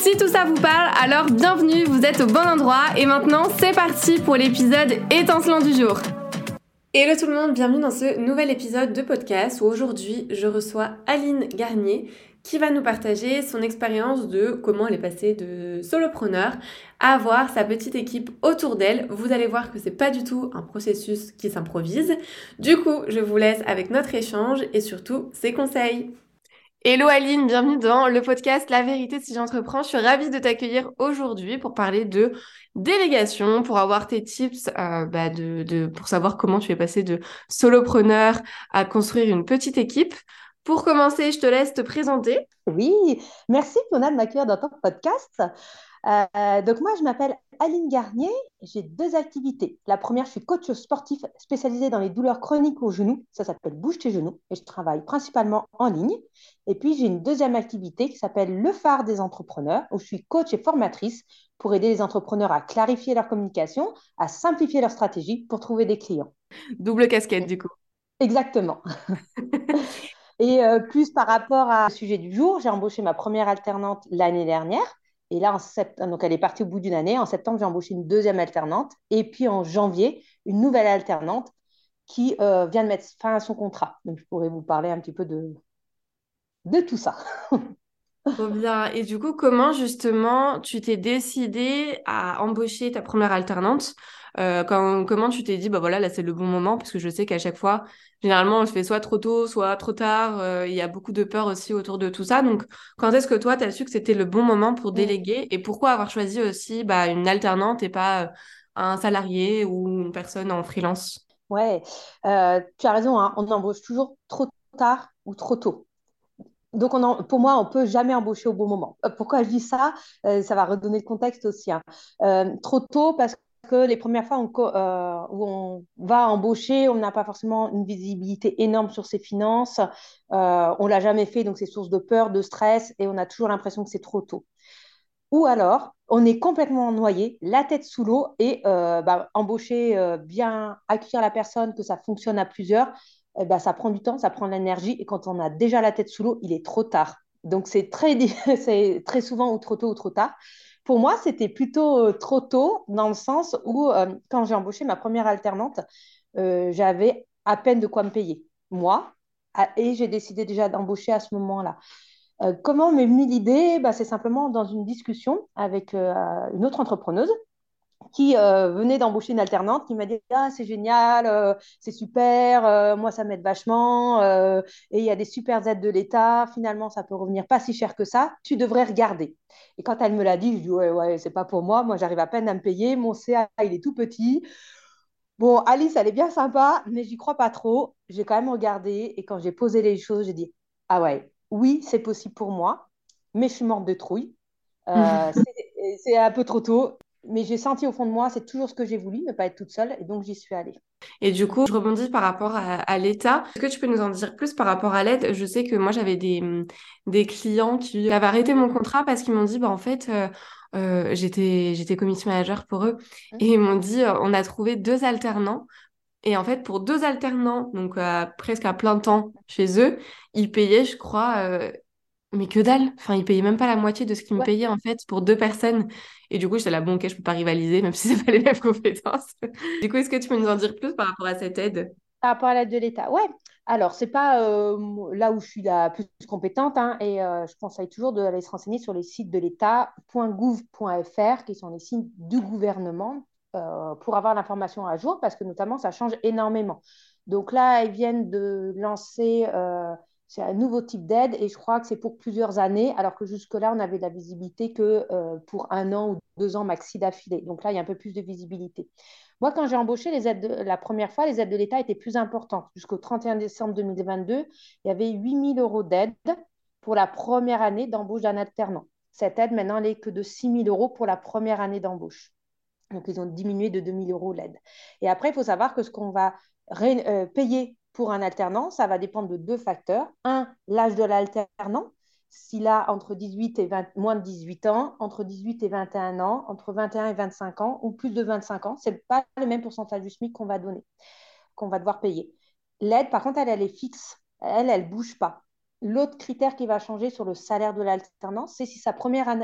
Si tout ça vous parle, alors bienvenue, vous êtes au bon endroit et maintenant c'est parti pour l'épisode étincelant du jour. Hello tout le monde, bienvenue dans ce nouvel épisode de podcast où aujourd'hui je reçois Aline Garnier qui va nous partager son expérience de comment elle est passée de solopreneur à avoir sa petite équipe autour d'elle. Vous allez voir que c'est pas du tout un processus qui s'improvise. Du coup, je vous laisse avec notre échange et surtout ses conseils. Hello Aline, bienvenue dans le podcast La vérité si j'entreprends. Je suis ravie de t'accueillir aujourd'hui pour parler de délégation, pour avoir tes tips euh, bah de, pour savoir comment tu es passé de solopreneur à construire une petite équipe. Pour commencer, je te laisse te présenter. Oui, merci Mona de m'accueillir dans ton podcast. Euh, donc moi, je m'appelle Aline Garnier. J'ai deux activités. La première, je suis coach sportif spécialisé dans les douleurs chroniques aux genoux. Ça s'appelle Bouge tes genoux et je travaille principalement en ligne. Et puis, j'ai une deuxième activité qui s'appelle Le phare des entrepreneurs où je suis coach et formatrice pour aider les entrepreneurs à clarifier leur communication, à simplifier leur stratégie pour trouver des clients. Double casquette du coup. Exactement. Et euh, plus par rapport à sujet du jour, j'ai embauché ma première alternante l'année dernière. Et là, en septembre, donc elle est partie au bout d'une année. En septembre, j'ai embauché une deuxième alternante. Et puis en janvier, une nouvelle alternante qui euh, vient de mettre fin à son contrat. Donc je pourrais vous parler un petit peu de, de tout ça. Trop bien. Et du coup, comment justement tu t'es décidée à embaucher ta première alternante? Euh, quand, comment tu t'es dit, bah voilà, là c'est le bon moment, parce que je sais qu'à chaque fois, généralement, on le fait soit trop tôt, soit trop tard. Euh, il y a beaucoup de peur aussi autour de tout ça. Donc, quand est-ce que toi, tu as su que c'était le bon moment pour déléguer? Et pourquoi avoir choisi aussi bah, une alternante et pas euh, un salarié ou une personne en freelance? Ouais, tu as raison, hein, on embauche toujours trop tard ou trop tôt. Donc, on pour moi, on peut jamais embaucher au bon moment. pourquoi je dis ça? Ça va redonner le contexte aussi. Hein. trop tôt parce que les premières fois euh, où on va embaucher, on n'a pas forcément une visibilité énorme sur ses finances. Euh, on l'a jamais fait, donc c'est source de peur, de stress, et on a toujours l'impression que c'est trop tôt. Ou alors, on est complètement noyé, la tête sous l'eau, et euh, bah, embaucher, euh, bien accueillir la personne, que ça fonctionne à plusieurs, eh ben, ça prend du temps, ça prend de l'énergie, et quand on a déjà la tête sous l'eau, il est trop tard. Donc c'est très, très souvent ou trop tôt ou trop tard. Pour moi, c'était plutôt euh, trop tôt, dans le sens où, euh, quand j'ai embauché ma première alternante, euh, j'avais à peine de quoi me payer, moi, et j'ai décidé déjà d'embaucher à ce moment-là. comment m'est venue l'idée? Bah, C'est simplement dans une discussion avec une autre entrepreneuse qui euh, venait d'embaucher une alternante qui m'a dit ah c'est génial euh, c'est super euh, moi ça m'aide vachement et il y a des super aides de l'État finalement ça peut revenir pas si cher que ça tu devrais regarder et quand elle me l'a dit je dis ouais ouais c'est pas pour moi moi j'arrive à peine à me payer mon CA il est tout petit bon Alice elle est bien sympa mais j'y crois pas trop. J'ai quand même regardé et quand j'ai posé les choses j'ai dit ah ouais oui c'est possible pour moi mais je suis morte de trouille. C'est un peu trop tôt mais j'ai senti au fond de moi, c'est toujours ce que j'ai voulu, ne pas être toute seule, et donc j'y suis allée. Et du coup, je rebondis par rapport à, l'État. Est-ce que tu peux nous en dire plus par rapport à l'aide? Je sais que moi, j'avais des, des clients qui avaient arrêté mon contrat parce qu'ils m'ont dit, bah, en fait, euh, euh, j'étais, j'étais commission manager pour eux, mmh. et ils m'ont dit, euh, on a trouvé deux alternants. Et en fait, pour deux alternants, donc presque à plein temps chez eux, ils payaient, je crois, mais que dalle. Enfin, ils payaient même pas la moitié de ce qu'ils me payaient en fait pour deux personnes. Et du coup, j'étais là, bon, ok, je peux pas rivaliser, même si c'est pas les mêmes compétences. du coup, est-ce que tu peux nous en dire plus par rapport à cette aide? Par rapport à l'aide de l'État, ouais. Alors, c'est pas euh, là où je suis la plus compétente, hein, et euh, je conseille toujours d'aller se renseigner sur les sites de l'État.gouv.fr, qui sont les sites du gouvernement, euh, pour avoir l'information à jour, parce que notamment, ça change énormément. Donc là, ils viennent de lancer c'est un nouveau type d'aide et je crois que c'est pour plusieurs années, alors que jusque-là, on n'avait de la visibilité que euh, pour un an ou deux ans maxi d'affilée. Donc là, il y a un peu plus de visibilité. Moi, quand j'ai embauché les aides la première fois, les aides de l'État étaient plus importantes. Jusqu'au 31 décembre 2022, il y avait 8 000 euros d'aide pour la première année d'embauche d'un alternant. Cette aide, maintenant, elle n'est que de 6 000 euros pour la première année d'embauche. Donc, ils ont diminué de 2 000 euros l'aide. Et après, il faut savoir que ce qu'on va euh, payer pour un alternant, ça va dépendre de deux facteurs. Un, l'âge de l'alternant. S'il a entre 18 et 20, moins de 18 ans, entre 18 et 21 ans, entre 21 et 25 ans, ou plus de 25 ans, ce n'est pas le même pourcentage du SMIC qu'on va donner, qu'on va devoir payer. L'aide, par contre, elle, est fixe. Elle, elle ne bouge pas. L'autre critère qui va changer sur le salaire de l'alternance, c'est si,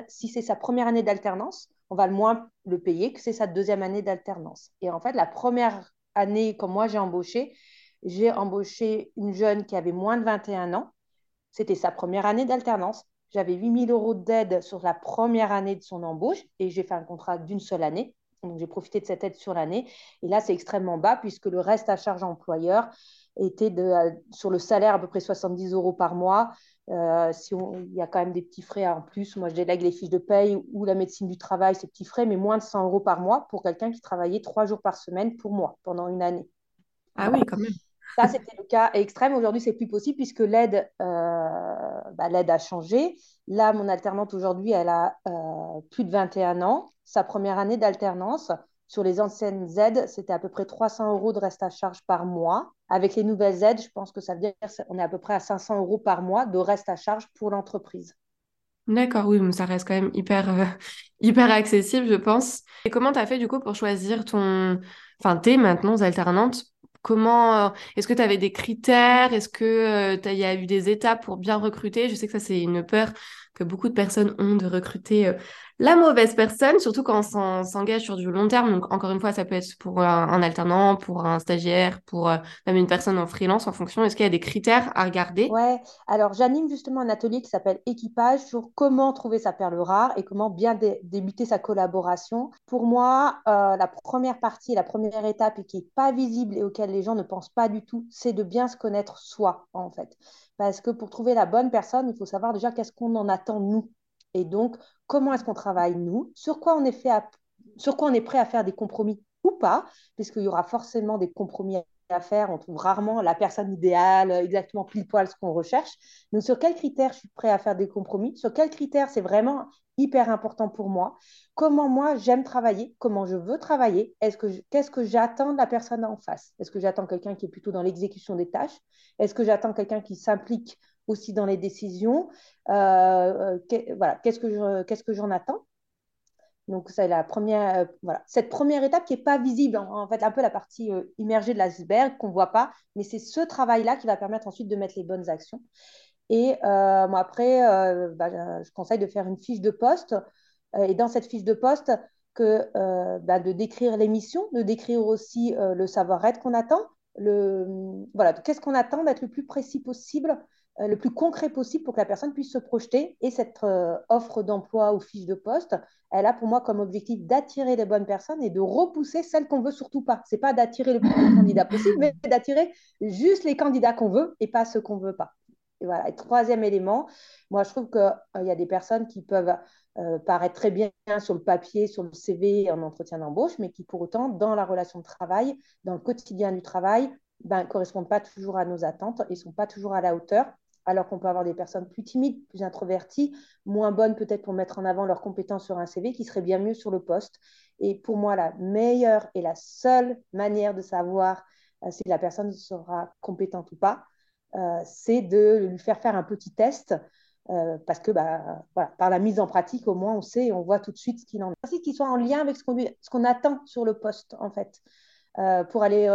si c'est sa première année d'alternance, on va le moins le payer que c'est sa deuxième année d'alternance. Et en fait, la première année, comme moi j'ai embauché, j'ai embauché une jeune qui avait moins de 21 ans. C'était sa première année d'alternance. J'avais 8 000 euros d'aide sur la première année de son embauche et j'ai fait un contrat d'une seule année. Donc, j'ai profité de cette aide sur l'année. Et là, c'est extrêmement bas puisque le reste à charge employeur était de, euh, sur le salaire à peu près 70 euros par mois. Euh, il y a quand même des petits frais en plus, moi je délègue les fiches de paye ou la médecine du travail, ces petits frais, mais moins de 100 euros par mois pour quelqu'un qui travaillait trois jours par semaine pour moi pendant une année. Ah oui, quand même. Ça, c'était le cas extrême. Aujourd'hui, c'est plus possible puisque l'aide, euh, bah, a changé. Là, mon alternante aujourd'hui, elle a euh, plus de 21 ans. Sa première année d'alternance, sur les anciennes aides, c'était à peu près 300 euros de reste à charge par mois. Avec les nouvelles aides, je pense que ça veut dire qu'on est à peu près à 500 euros par mois de reste à charge pour l'entreprise. D'accord, oui, mais ça reste quand même hyper, euh, hyper accessible, je pense. Et comment tu as fait du coup pour choisir ton... Enfin, tes maintenant alternantes Comment euh, est-ce que tu avais des critères? Est-ce que euh, il y a eu des étapes pour bien recruter? Je sais que ça c'est une peur que beaucoup de personnes ont de recruter la mauvaise personne, surtout quand on s'engage sur du long terme. Donc, encore une fois, ça peut être pour un, alternant, pour un stagiaire, pour euh, même une personne en freelance en fonction. Est-ce qu'il y a des critères à regarder? Ouais, alors j'anime justement un atelier qui s'appelle Équipage sur comment trouver sa perle rare et comment bien débuter sa collaboration. Pour moi, euh, la première partie, la première étape et qui n'est pas visible et auquel les gens ne pensent pas du tout, c'est de bien se connaître soi, en fait. Parce que pour trouver la bonne personne, il faut savoir déjà qu'est-ce qu'on en attend nous et donc, comment est-ce qu'on travaille, nous? Sur quoi on est, prêt à faire des compromis ou pas? Puisqu'il y aura forcément des compromis à faire. On trouve rarement la personne idéale, exactement pile poil ce qu'on recherche. Donc, sur quels critères je suis prêt à faire des compromis? Sur quels critères c'est vraiment hyper important pour moi? Comment moi j'aime travailler? Comment je veux travailler? Est-ce que Qu'est-ce que j'attends de la personne en face? Est-ce que j'attends quelqu'un qui est plutôt dans l'exécution des tâches? Est-ce que j'attends quelqu'un qui s'implique aussi dans les décisions. Euh, euh, voilà, qu'est-ce que qu'est-ce que j'en attends? Donc, c'est la première, euh, voilà. Cette première étape qui n'est pas visible, en, fait, un peu la partie immergée de l'iceberg qu'on ne voit pas, mais c'est ce travail-là qui va permettre ensuite de mettre les bonnes actions. Et moi, après, bah, je conseille de faire une fiche de poste. et dans cette fiche de poste, que, bah, de décrire l'émission, de décrire aussi le savoir-être qu'on attend. Le, voilà, qu'est-ce qu'on attend d'être le plus précis possible euh, le plus concret possible pour que la personne puisse se projeter. Et cette euh, offre d'emploi ou fiche de poste, elle a pour moi comme objectif d'attirer les bonnes personnes et de repousser celles qu'on veut surtout pas. C'est pas d'attirer le plus de candidats possible, mais d'attirer juste les candidats qu'on veut et pas ceux qu'on veut pas. Et voilà. Et troisième élément, moi je trouve qu'il euh, y a des personnes qui peuvent paraître très bien sur le papier, sur le CV, en entretien d'embauche, mais qui pour autant, dans la relation de travail, dans le quotidien du travail, ben, correspondent pas toujours à nos attentes et sont pas toujours à la hauteur alors qu'on peut avoir des personnes plus timides, plus introverties, moins bonnes peut-être pour mettre en avant leurs compétences sur un CV, qui seraient bien mieux sur le poste. Et pour moi, la meilleure et la seule manière de savoir euh, si la personne sera compétente ou pas, euh, c'est de lui faire faire un petit test. Euh, parce que bah, par la mise en pratique, au moins, on sait et on voit tout de suite ce qu'il en est. Qu'il soit en lien avec ce qu'on attend sur le poste, en fait, pour aller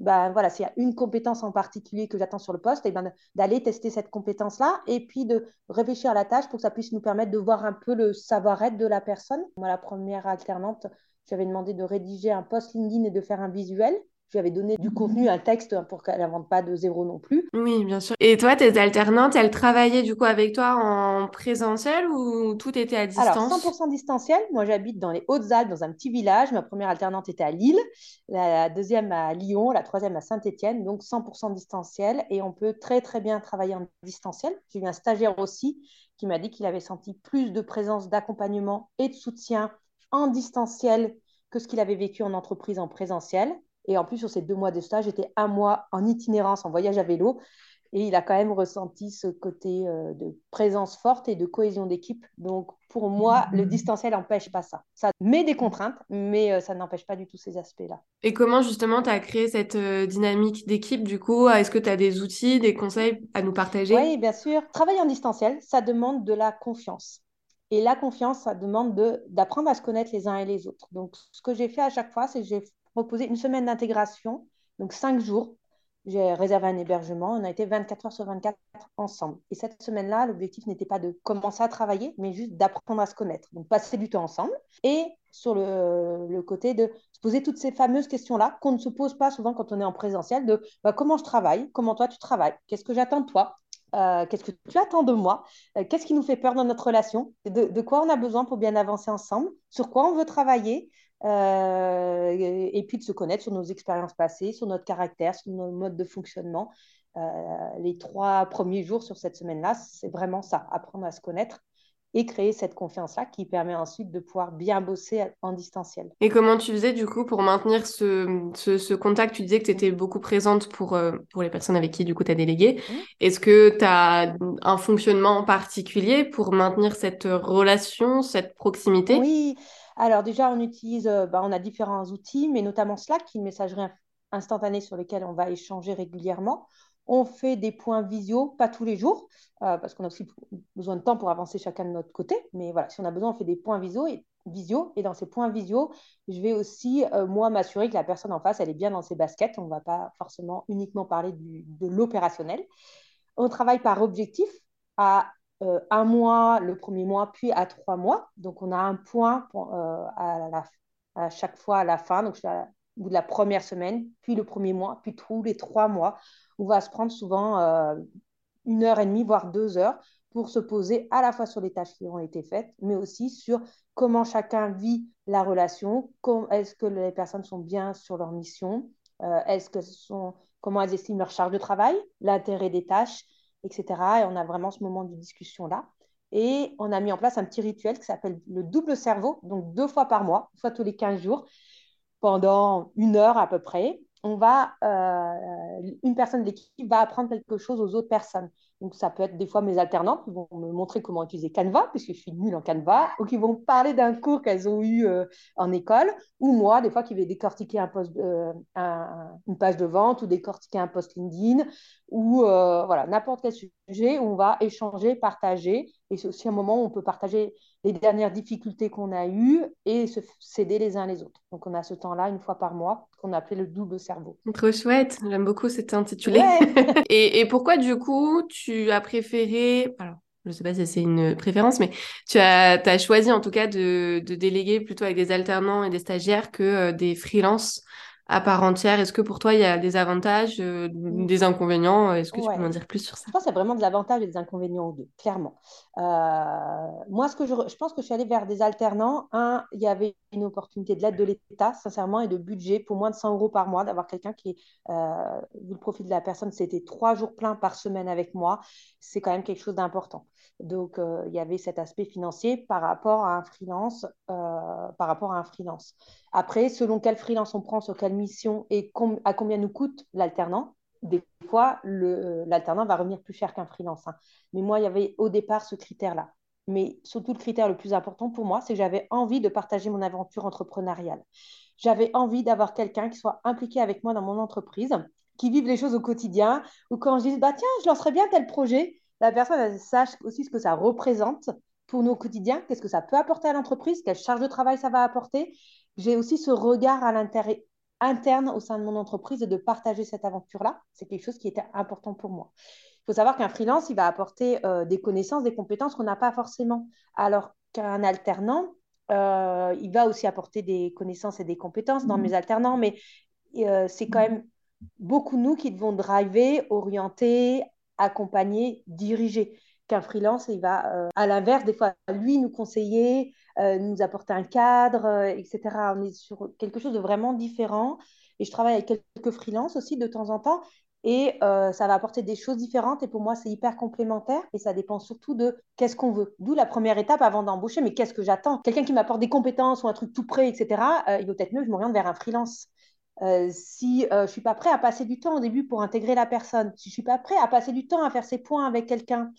ben, voilà, s'il y a une compétence en particulier que j'attends sur le poste, et eh ben, d'aller tester cette compétence-là et puis de réfléchir à la tâche pour que ça puisse nous permettre de voir un peu le savoir-être de la personne. Moi, la première alternante, j'avais demandé de rédiger un post LinkedIn et de faire un visuel je lui avais donné du contenu, un texte pour qu'elle n'invente pas de zéro non plus. Oui, bien sûr. Et toi, tes alternantes, elles travaillaient du coup avec toi en présentiel ou tout était à distance? Alors, 100% distanciel. Moi, j'habite dans les Hautes-Alpes, dans un petit village. Ma première alternante était à Lille, la deuxième à Lyon, la troisième à Saint-Étienne. Donc, 100% distanciel. Et on peut très, très bien travailler en distanciel. J'ai eu un stagiaire aussi qui m'a dit qu'il avait senti plus de présence d'accompagnement et de soutien en distanciel que ce qu'il avait vécu en entreprise en présentiel. Et en plus, sur ces deux mois de stage, j'étais un mois en itinérance, en voyage à vélo. Et il a quand même ressenti ce côté euh, de présence forte et de cohésion d'équipe. Donc, pour moi, le distanciel n'empêche pas ça. Ça met des contraintes, mais euh, ça n'empêche pas du tout ces aspects-là. Et comment justement tu as créé cette euh, dynamique d'équipe du coup? Est-ce que tu as des outils, des conseils à nous partager? Oui, bien sûr. Travailler en distanciel, ça demande de la confiance. Et la confiance, ça demande d'apprendre à se connaître les uns et les autres. Donc, ce que j'ai fait à chaque fois, c'est que j'ai proposé une semaine d'intégration, donc cinq jours, j'ai réservé un hébergement. On a été 24 heures sur 24 ensemble. Et cette semaine-là, l'objectif n'était pas de commencer à travailler, mais juste d'apprendre à se connaître. Donc, passer du temps ensemble. Et sur le, côté de se poser toutes ces fameuses questions-là qu'on ne se pose pas souvent quand on est en présentiel, de bah, comment je travaille, comment toi tu travailles, qu'est-ce que j'attends de toi, euh, qu'est-ce que tu attends de moi, euh, qu'est-ce qui nous fait peur dans notre relation, de, de, quoi on a besoin pour bien avancer ensemble, sur quoi on veut travailler, euh, et puis de se connaître sur nos expériences passées, sur notre caractère, sur nos modes de fonctionnement. Euh, les trois premiers jours sur cette semaine-là, c'est vraiment ça, apprendre à se connaître et créer cette confiance-là qui permet ensuite de pouvoir bien bosser en distanciel. Et comment tu faisais du coup pour maintenir ce, ce, contact? Tu disais que tu étais beaucoup présente pour, euh, pour les personnes avec qui du coup tu as délégué. Mmh. Est-ce que tu as un fonctionnement particulier pour maintenir cette relation, cette proximité? Oui, alors déjà, on utilise, euh, bah, on a différents outils, mais notamment Slack, qui est une messagerie instantanée sur lesquels on va échanger régulièrement. On fait des points visio, pas tous les jours, euh, parce qu'on a aussi besoin de temps pour avancer chacun de notre côté. Mais voilà, si on a besoin, on fait des points visio. Et, visio, et dans ces points visio, je vais aussi, euh, moi, m'assurer que la personne en face, elle est bien dans ses baskets. On ne va pas forcément uniquement parler de l'opérationnel. On travaille par objectif à euh, un mois le premier mois, puis à trois mois. Donc, on a un point euh, à, chaque fois à la fin, donc au bout de la première semaine, puis le premier mois, puis tous les trois mois. On va se prendre souvent euh, une heure et demie, voire deux heures, pour se poser à la fois sur les tâches qui ont été faites, mais aussi sur comment chacun vit la relation, est-ce que les personnes sont bien sur leur mission, est-ce que sont, comment elles estiment leur charge de travail, l'intérêt des tâches, etc. Et on a vraiment ce moment de discussion-là. Et on a mis en place un petit rituel qui s'appelle le double cerveau, donc deux fois par mois, soit tous les 15 jours, pendant une heure à peu près. On va, euh, une personne de l'équipe va apprendre quelque chose aux autres personnes. Donc, ça peut être des fois mes alternants qui vont me montrer comment utiliser Canva, puisque je suis nulle en Canva, ou qui vont parler d'un cours qu'elles ont eu euh, en école, ou moi, des fois, qui vais décortiquer un euh, une page de vente, ou décortiquer un post LinkedIn, ou euh, voilà, n'importe quel sujet où on va échanger, partager. Et c'est aussi un moment où on peut partager les dernières difficultés qu'on a eues et se s'aider les uns les autres. Donc, on a ce temps-là une fois par mois qu'on appelait le double cerveau. Trop chouette, j'aime beaucoup cet intitulé. et, et, pourquoi, du coup, tu as préféré. Alors, je ne sais pas si c'est une préférence, mais tu as, as choisi en tout cas de, de, déléguer plutôt avec des alternants et des stagiaires que euh, des freelances à part entière. Est-ce que pour toi, il y a des avantages, euh, des inconvénients Est-ce que tu peux m'en dire plus sur ça? Je pense qu'il y a vraiment des avantages et des inconvénients aux deux, clairement. Euh, moi, ce que je, je, pense que je suis allée vers des alternants. Un, il y avait une opportunité de l'aide de l'État, sincèrement, et de budget pour moins de 100 euros par mois, d'avoir quelqu'un qui, euh, vu le profil de la personne, c'était trois jours pleins par semaine avec moi. C'est quand même quelque chose d'important. Donc, euh, il y avait cet aspect financier par rapport à un freelance. par rapport à un freelance. Après, selon quel freelance on prend, sur quelle mission et à combien nous coûte l'alternant, des fois, euh, l'alternant va revenir plus cher qu'un freelance. Hein. Mais moi, il y avait au départ ce critère-là. Mais surtout, le critère le plus important pour moi, c'est que j'avais envie de partager mon aventure entrepreneuriale. J'avais envie d'avoir quelqu'un qui soit impliqué avec moi dans mon entreprise, qui vive les choses au quotidien, ou quand je dis, bah, tiens, je lancerai bien tel projet, la personne sache aussi ce que ça représente pour nos quotidiens, qu'est-ce que ça peut apporter à l'entreprise, quelle charge de travail ça va apporter, j'ai aussi ce regard à l'intérêt interne au sein de mon entreprise et de partager cette aventure-là. C'est quelque chose qui était important pour moi. Faut savoir qu'un freelance, il va apporter euh, des connaissances, des compétences qu'on n'a pas forcément, alors qu'un alternant, euh, il va aussi apporter des connaissances et des compétences dans mmh. mes alternants, mais euh, c'est quand même beaucoup nous qui devons driver, orienter, accompagner, diriger. Qu'un freelance, il va, à l'inverse, des fois, lui nous conseiller, nous apporter un cadre, etc. On est sur quelque chose de vraiment différent. Et je travaille avec quelques freelances aussi de temps en temps. Et euh, ça va apporter des choses différentes. Et pour moi, c'est hyper complémentaire. Et ça dépend surtout de qu'est-ce qu'on veut. D'où la première étape avant d'embaucher. Mais qu'est-ce que j'attends? Quelqu'un qui m'apporte des compétences ou un truc tout prêt, etc. il vaut peut-être mieux que je m'oriente vers un freelance. si je ne suis pas prêt à passer du temps au début pour intégrer la personne, si je ne suis pas prêt à passer du temps à faire ses points avec quelqu'un,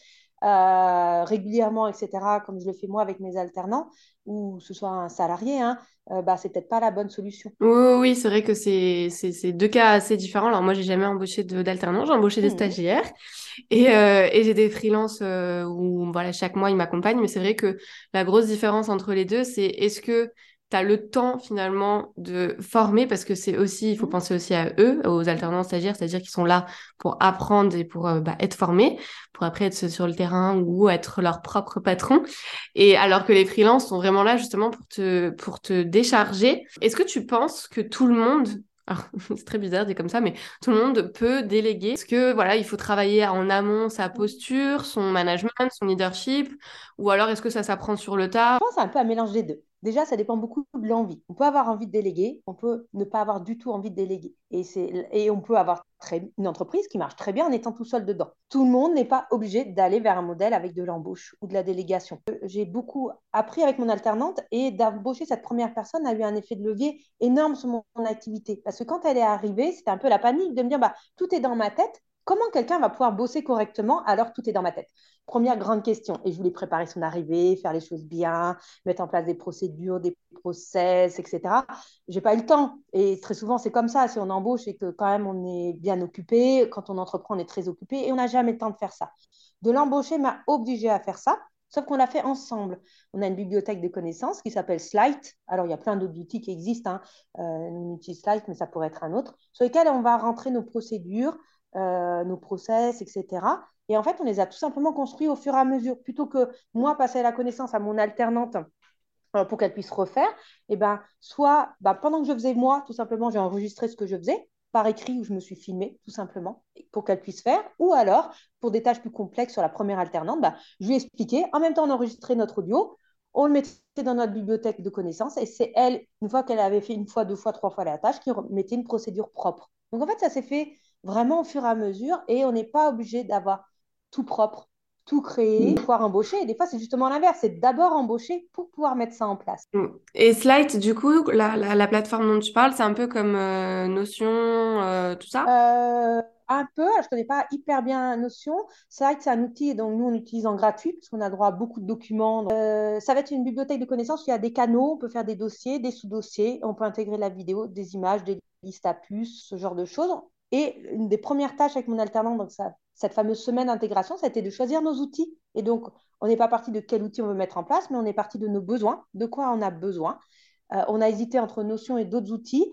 euh, régulièrement, etc., comme je le fais moi avec mes alternants, ou ce soit un salarié, hein, euh, bah, c'est peut-être pas la bonne solution. Oui, oui, c'est vrai que c'est deux cas assez différents. Alors moi, j'ai jamais embauché d'alternants, j'ai embauché des mmh. stagiaires et, euh, et j'ai des freelances où voilà, chaque mois, ils m'accompagnent. Mais c'est vrai que la grosse différence entre les deux, c'est est-ce que tu as le temps finalement de former parce que c'est aussi, il faut mmh. penser aussi à eux, aux alternants stagiaires, c'est-à-dire qu'ils sont là pour apprendre et pour euh, bah, être formés, pour après être sur le terrain ou être leur propre patron. Et alors que les freelances sont vraiment là justement pour te, pour te décharger. Est-ce que tu penses que tout le monde c'est très bizarre dit comme ça, mais tout le monde peut déléguer? Est-ce que voilà, il faut travailler en amont sa posture, son management, son leadership, ou alors est-ce que ça s'apprend sur le tas? Je pense un peu un mélange des deux. Déjà, ça dépend beaucoup de l'envie. On peut avoir envie de déléguer, on peut ne pas avoir du tout envie de déléguer. Et, et on peut avoir très, une entreprise qui marche très bien en étant tout seul dedans. Tout le monde n'est pas obligé d'aller vers un modèle avec de l'embauche ou de la délégation. J'ai beaucoup appris avec mon alternante et d'embaucher cette première personne a eu un effet de levier énorme sur mon, mon activité. Parce que quand elle est arrivée, c'était un peu la panique de me dire bah, tout est dans ma tête, Comment quelqu'un va pouvoir bosser correctement alors tout est dans ma tête? Première grande question. Et je voulais préparer son arrivée, faire les choses bien, mettre en place des procédures, des process, etc. J'ai pas eu le temps. Et très souvent, c'est comme ça. Si on embauche et que quand même on est bien occupé, quand on entreprend, on est très occupé et on n'a jamais le temps de faire ça. De l'embaucher m'a obligé à faire ça. Sauf qu'on l'a fait ensemble. On a une bibliothèque de connaissances qui s'appelle Slide. Alors, il y a plein d'autres outils qui existent. Hein. Euh, on Slide, mais ça pourrait être un autre, sur lesquels on va rentrer nos procédures, euh, nos process, etc. Et en fait, on les a tout simplement construits au fur et à mesure. Plutôt que moi passer la connaissance à mon alternante euh, pour qu'elle puisse refaire, eh ben, soit bah, pendant que je faisais moi, tout simplement, j'ai enregistré ce que je faisais par écrit où je me suis filmée, tout simplement, pour qu'elle puisse faire. Ou alors, pour des tâches plus complexes sur la première alternante, bah, je lui ai expliqué. En même temps, on enregistrait notre audio, on le mettait dans notre bibliothèque de connaissances et c'est elle, une fois qu'elle avait fait une fois, deux fois, trois fois la tâche, qui mettait une procédure propre. Donc en fait, ça s'est fait vraiment au fur et à mesure et on n'est pas obligé d'avoir tout propre, tout créé, pouvoir embaucher. Et des fois, c'est justement l'inverse, c'est d'abord embaucher pour pouvoir mettre ça en place. Mm. Et Slide, du coup, la, la, plateforme dont tu parles, c'est un peu comme euh, Notion, euh, tout ça? Euh, un peu, je ne connais pas hyper bien Notion. Slide, c'est un outil dont nous, on utilise en gratuit, parce qu'on a droit à beaucoup de documents. ça va être une bibliothèque de connaissances, il y a des canaux, on peut faire des dossiers, des sous-dossiers, on peut intégrer la vidéo, des images, des listes à puces, ce genre de choses. Et une des premières tâches avec mon alternant, donc ça, cette fameuse semaine d'intégration, ça a été de choisir nos outils. Et donc, on n'est pas parti de quel outil on veut mettre en place, mais on est parti de nos besoins, de quoi on a besoin. Euh, on a hésité entre Notion et d'autres outils.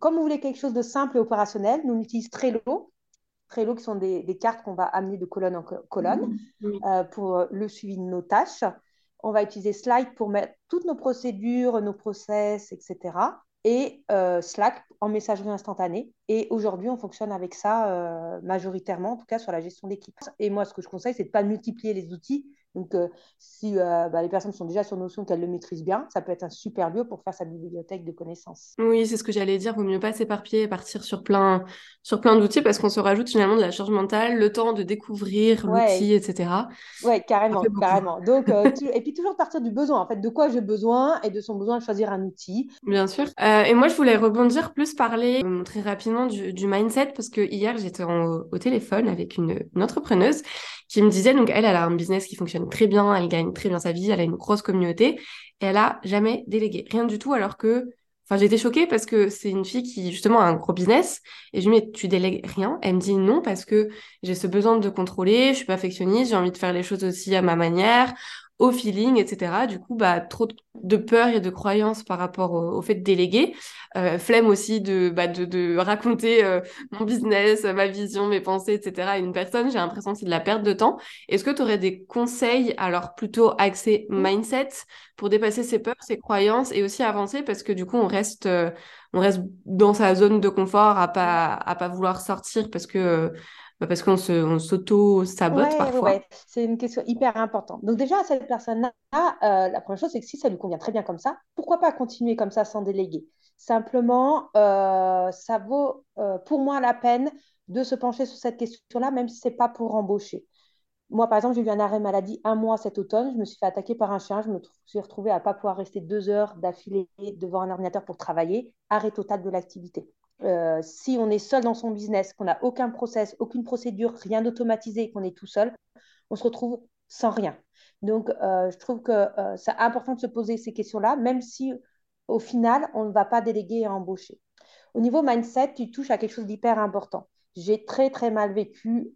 Comme on voulait quelque chose de simple et opérationnel, nous on utilise Trello. Trello, qui sont des, cartes qu'on va amener de colonne en colonne mmh, euh, pour le suivi de nos tâches. On va utiliser Slide pour mettre toutes nos procédures, nos process, etc et euh, Slack en messagerie instantanée. Et aujourd'hui, on fonctionne avec ça euh, majoritairement, en tout cas sur la gestion d'équipe. Et moi, ce que je conseille, c'est de ne pas multiplier les outils, donc, euh, si euh, bah, les personnes sont déjà sur Notion, qu'elles le maîtrisent bien, ça peut être un super lieu pour faire sa bibliothèque de connaissances. Oui, c'est ce que j'allais dire. Vaut mieux pas s'éparpiller et partir sur plein, sur plein d'outils parce qu'on se rajoute finalement de la charge mentale, le temps de découvrir l'outil, etc. Oui, carrément, carrément. Donc, euh, et puis toujours partir du besoin, en fait, de quoi j'ai besoin et de son besoin de choisir un outil. Bien sûr. et moi, je voulais rebondir plus, parler très rapidement du, mindset parce que hier, j'étais au téléphone avec une, une entrepreneuse qui me disait, donc elle, elle a un business qui fonctionne très bien, elle gagne très bien sa vie, elle a une grosse communauté, et elle a jamais délégué, rien du tout, alors que, enfin, été choquée parce que c'est une fille qui, justement, a un gros business, et je lui dis, mais tu délègues rien? Elle me dit non, parce que j'ai ce besoin de contrôler, je suis perfectionniste, j'ai envie de faire les choses aussi à ma manière, au feeling, etc. Du coup, bah, trop de peur et de croyances par rapport au, fait de déléguer. Euh, flemme aussi de, bah, raconter euh, mon business, ma vision, mes pensées, etc. à une personne. J'ai l'impression que c'est de la perte de temps. Est-ce que tu aurais des conseils, alors plutôt axés mindset, pour dépasser ses peurs, ses croyances et aussi avancer? Parce que du coup, on reste, euh, on reste dans sa zone de confort à pas, à pas vouloir sortir parce que parce qu'on s'auto-sabote parfois. C'est une question hyper importante. Donc déjà, cette personne-là, euh, la première chose, c'est que si ça lui convient très bien comme ça, pourquoi pas continuer comme ça sans déléguer? Simplement, euh, ça vaut euh, pour moi la peine de se pencher sur cette question-là, même si ce n'est pas pour embaucher. Moi, par exemple, j'ai eu un arrêt maladie un mois cet automne. Je me suis fait attaquer par un chien. Je me suis retrouvée à ne pas pouvoir rester deux heures d'affilée devant un ordinateur pour travailler. Arrêt total de l'activité. Euh, si on est seul dans son business, qu'on n'a aucun process, aucune procédure, rien d'automatisé, qu'on est tout seul, on se retrouve sans rien. Donc, euh, je trouve que euh, c'est important de se poser ces questions-là, même si au final, on ne va pas déléguer et embaucher. Au niveau mindset, tu touches à quelque chose d'hyper important. J'ai très, très mal vécu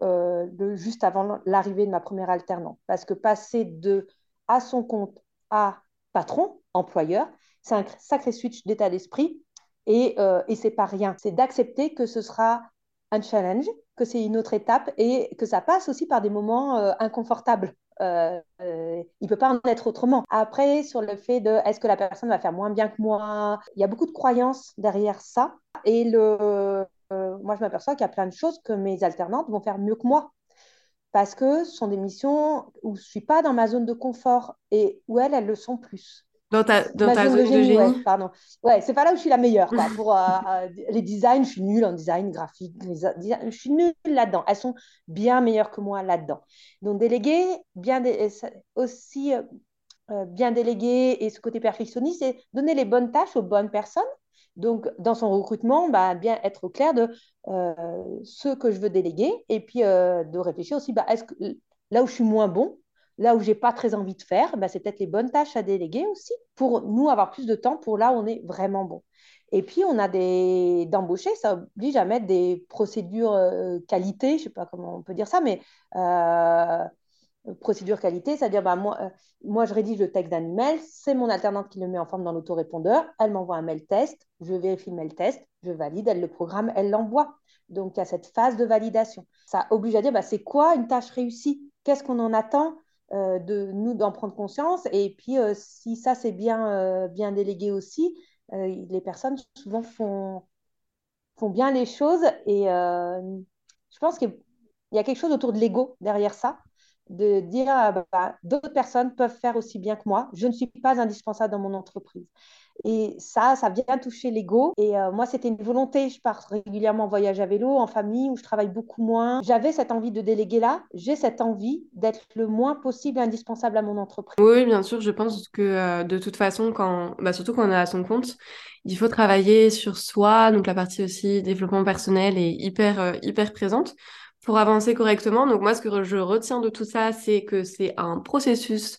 juste avant l'arrivée de ma première alternante, parce que passer de à son compte à patron, employeur, c'est un sacré switch d'état d'esprit et, euh, et c'est pas rien. C'est d'accepter que ce sera un challenge, que c'est une autre étape et que ça passe aussi par des moments euh, inconfortables. Euh, euh, il peut pas en être autrement. Après, sur le fait de est-ce que la personne va faire moins bien que moi, il y a beaucoup de croyances derrière ça. Et le, moi, je m'aperçois qu'il y a plein de choses que mes alternantes vont faire mieux que moi parce que ce sont des missions où je ne suis pas dans ma zone de confort et où elles, elles le sont plus. Dans ta, dans ta zone, de génie, ouais, pardon. Ouais, c'est pas là où je suis la meilleure. Quoi. Pour euh, euh, les designs, je suis nulle en design graphique. je suis nulle là-dedans. Elles sont bien meilleures que moi là-dedans. Donc, déléguer, bien aussi euh, bien déléguer et ce côté perfectionniste, c'est donner les bonnes tâches aux bonnes personnes. Donc, dans son recrutement, bah, bien être au clair de ce que je veux déléguer et puis de réfléchir aussi, bah, est-ce que là où je suis moins bon, Là où j'ai pas très envie de faire, bah, c'est peut-être les bonnes tâches à déléguer aussi pour nous avoir plus de temps pour là où on est vraiment bon. Et puis, on a des d'embaucher, ça oblige à mettre des procédures euh, qualité, je sais pas comment on peut dire ça, mais euh, procédure qualité, c'est-à-dire bah, moi, euh, moi, je rédige le texte d'un email, c'est mon alternante qui le met en forme dans l'autorépondeur, elle m'envoie un mail test, je vérifie le mail test, je valide, elle le programme, elle l'envoie. Donc, il y a cette phase de validation. Ça oblige à dire, bah, c'est quoi une tâche réussie? Qu'est-ce qu'on en attend? Euh, de nous d'en prendre conscience. Et puis, euh, si ça, c'est bien, euh, bien délégué aussi, les personnes souvent font, font bien les choses. Et je pense qu'il y a quelque chose autour de l'ego derrière ça, de dire ah, bah, d'autres personnes peuvent faire aussi bien que moi. Je ne suis pas indispensable dans mon entreprise. Et ça, ça vient toucher l'ego. Et euh, moi, c'était une volonté. Je pars régulièrement en voyage à vélo, en famille, où je travaille beaucoup moins. J'avais cette envie de déléguer là. J'ai cette envie d'être le moins possible indispensable à mon entreprise. Oui, bien sûr. Je pense que euh, de toute façon, bah, surtout quand on est à son compte, il faut travailler sur soi. Donc la partie aussi développement personnel est hyper, euh, hyper présente pour avancer correctement. Donc moi, ce que je retiens de tout ça, c'est que c'est un processus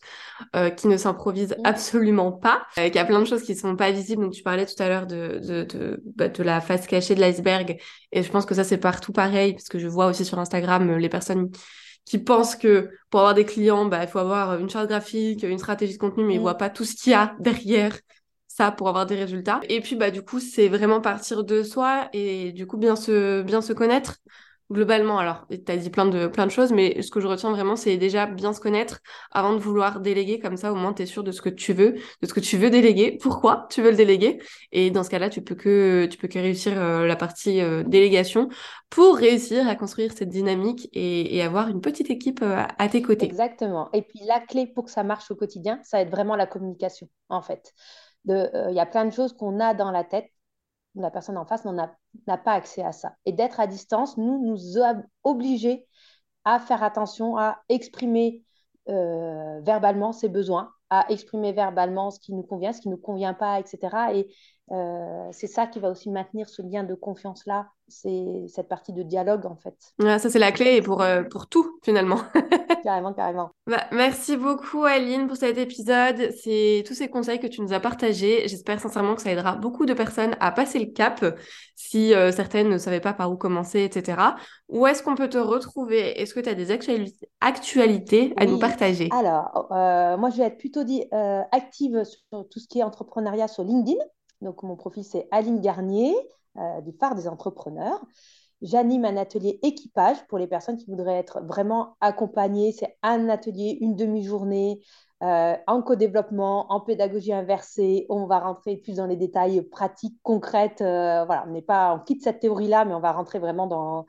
euh, qui ne s'improvise mmh. absolument pas, euh, qu'il y a plein de choses qui sont pas visibles. Donc tu parlais tout à l'heure de, de, de, bah, de, la face cachée de l'iceberg, et je pense que ça c'est partout pareil, parce que je vois aussi sur Instagram euh, les personnes qui pensent que pour avoir des clients, bah, il faut avoir une charte graphique, une stratégie de contenu, mais ils mmh. voient pas tout ce qu'il y a derrière ça pour avoir des résultats. Et puis bah du coup, c'est vraiment partir de soi et du coup bien se bien se connaître globalement, alors, tu as dit plein de, choses, mais ce que je retiens vraiment, c'est déjà bien se connaître avant de vouloir déléguer. Comme ça, au moins, tu es sûr de ce que tu veux, de ce que tu veux déléguer, pourquoi tu veux le déléguer. Et dans ce cas-là, tu peux que, tu peux que réussir euh, la partie euh, délégation pour réussir à construire cette dynamique et, avoir une petite équipe euh, à tes côtés. Exactement. Et puis, la clé pour que ça marche au quotidien, ça va être vraiment la communication, en fait. Il y a plein de choses qu'on a dans la tête la personne en face n'a pas accès à ça. Et d'être à distance, nous, nous obliger à faire attention, à exprimer euh, verbalement ses besoins, à exprimer verbalement ce qui nous convient, ce qui ne nous convient pas, etc. Et euh, c'est ça qui va aussi maintenir ce lien de confiance-là, c'est cette partie de dialogue en fait. ça c'est la clé pour, euh, pour tout finalement. carrément, carrément. Bah, merci beaucoup Aline pour cet épisode, c'est tous ces conseils que tu nous as partagés. J'espère sincèrement que ça aidera beaucoup de personnes à passer le cap si euh, certaines ne savaient pas par où commencer, etc. Où est-ce qu'on peut te retrouver? Est-ce que tu as des actualités à nous partager? Alors, moi je vais être plutôt dit, active sur tout ce qui est entrepreneuriat sur LinkedIn. Donc, mon profil, c'est Aline Garnier, euh, du phare des entrepreneurs. J'anime un atelier équipage pour les personnes qui voudraient être vraiment accompagnées. C'est un atelier, une demi-journée euh, en co-développement, en pédagogie inversée. On va rentrer plus dans les détails pratiques, concrètes. Euh, voilà, on n'est pas, on quitte cette théorie-là, mais on va rentrer vraiment dans,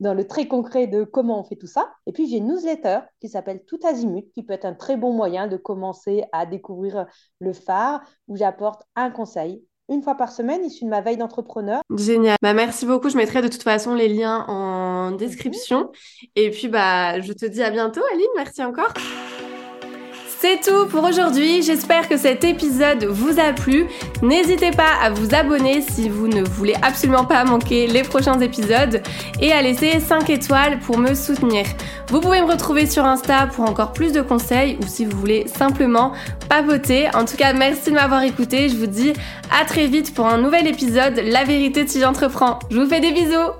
dans le très concret de comment on fait tout ça. Et puis, j'ai une newsletter qui s'appelle Tout Azimut, qui peut être un très bon moyen de commencer à découvrir le phare, où j'apporte un conseil une fois par semaine, issu de ma veille d'entrepreneur. Génial. Bah, merci beaucoup. Je mettrai de toute façon les liens en description. Et puis, bah, je te dis à bientôt, Aline. Merci encore. C'est tout pour aujourd'hui, j'espère que cet épisode vous a plu. N'hésitez pas à vous abonner si vous ne voulez absolument pas manquer les prochains épisodes et à laisser 5 étoiles pour me soutenir. Vous pouvez me retrouver sur Insta pour encore plus de conseils ou si vous voulez simplement papoter. En tout cas, merci de m'avoir écouté, je vous dis à très vite pour un nouvel épisode La vérité si j'entreprends. Je vous fais des bisous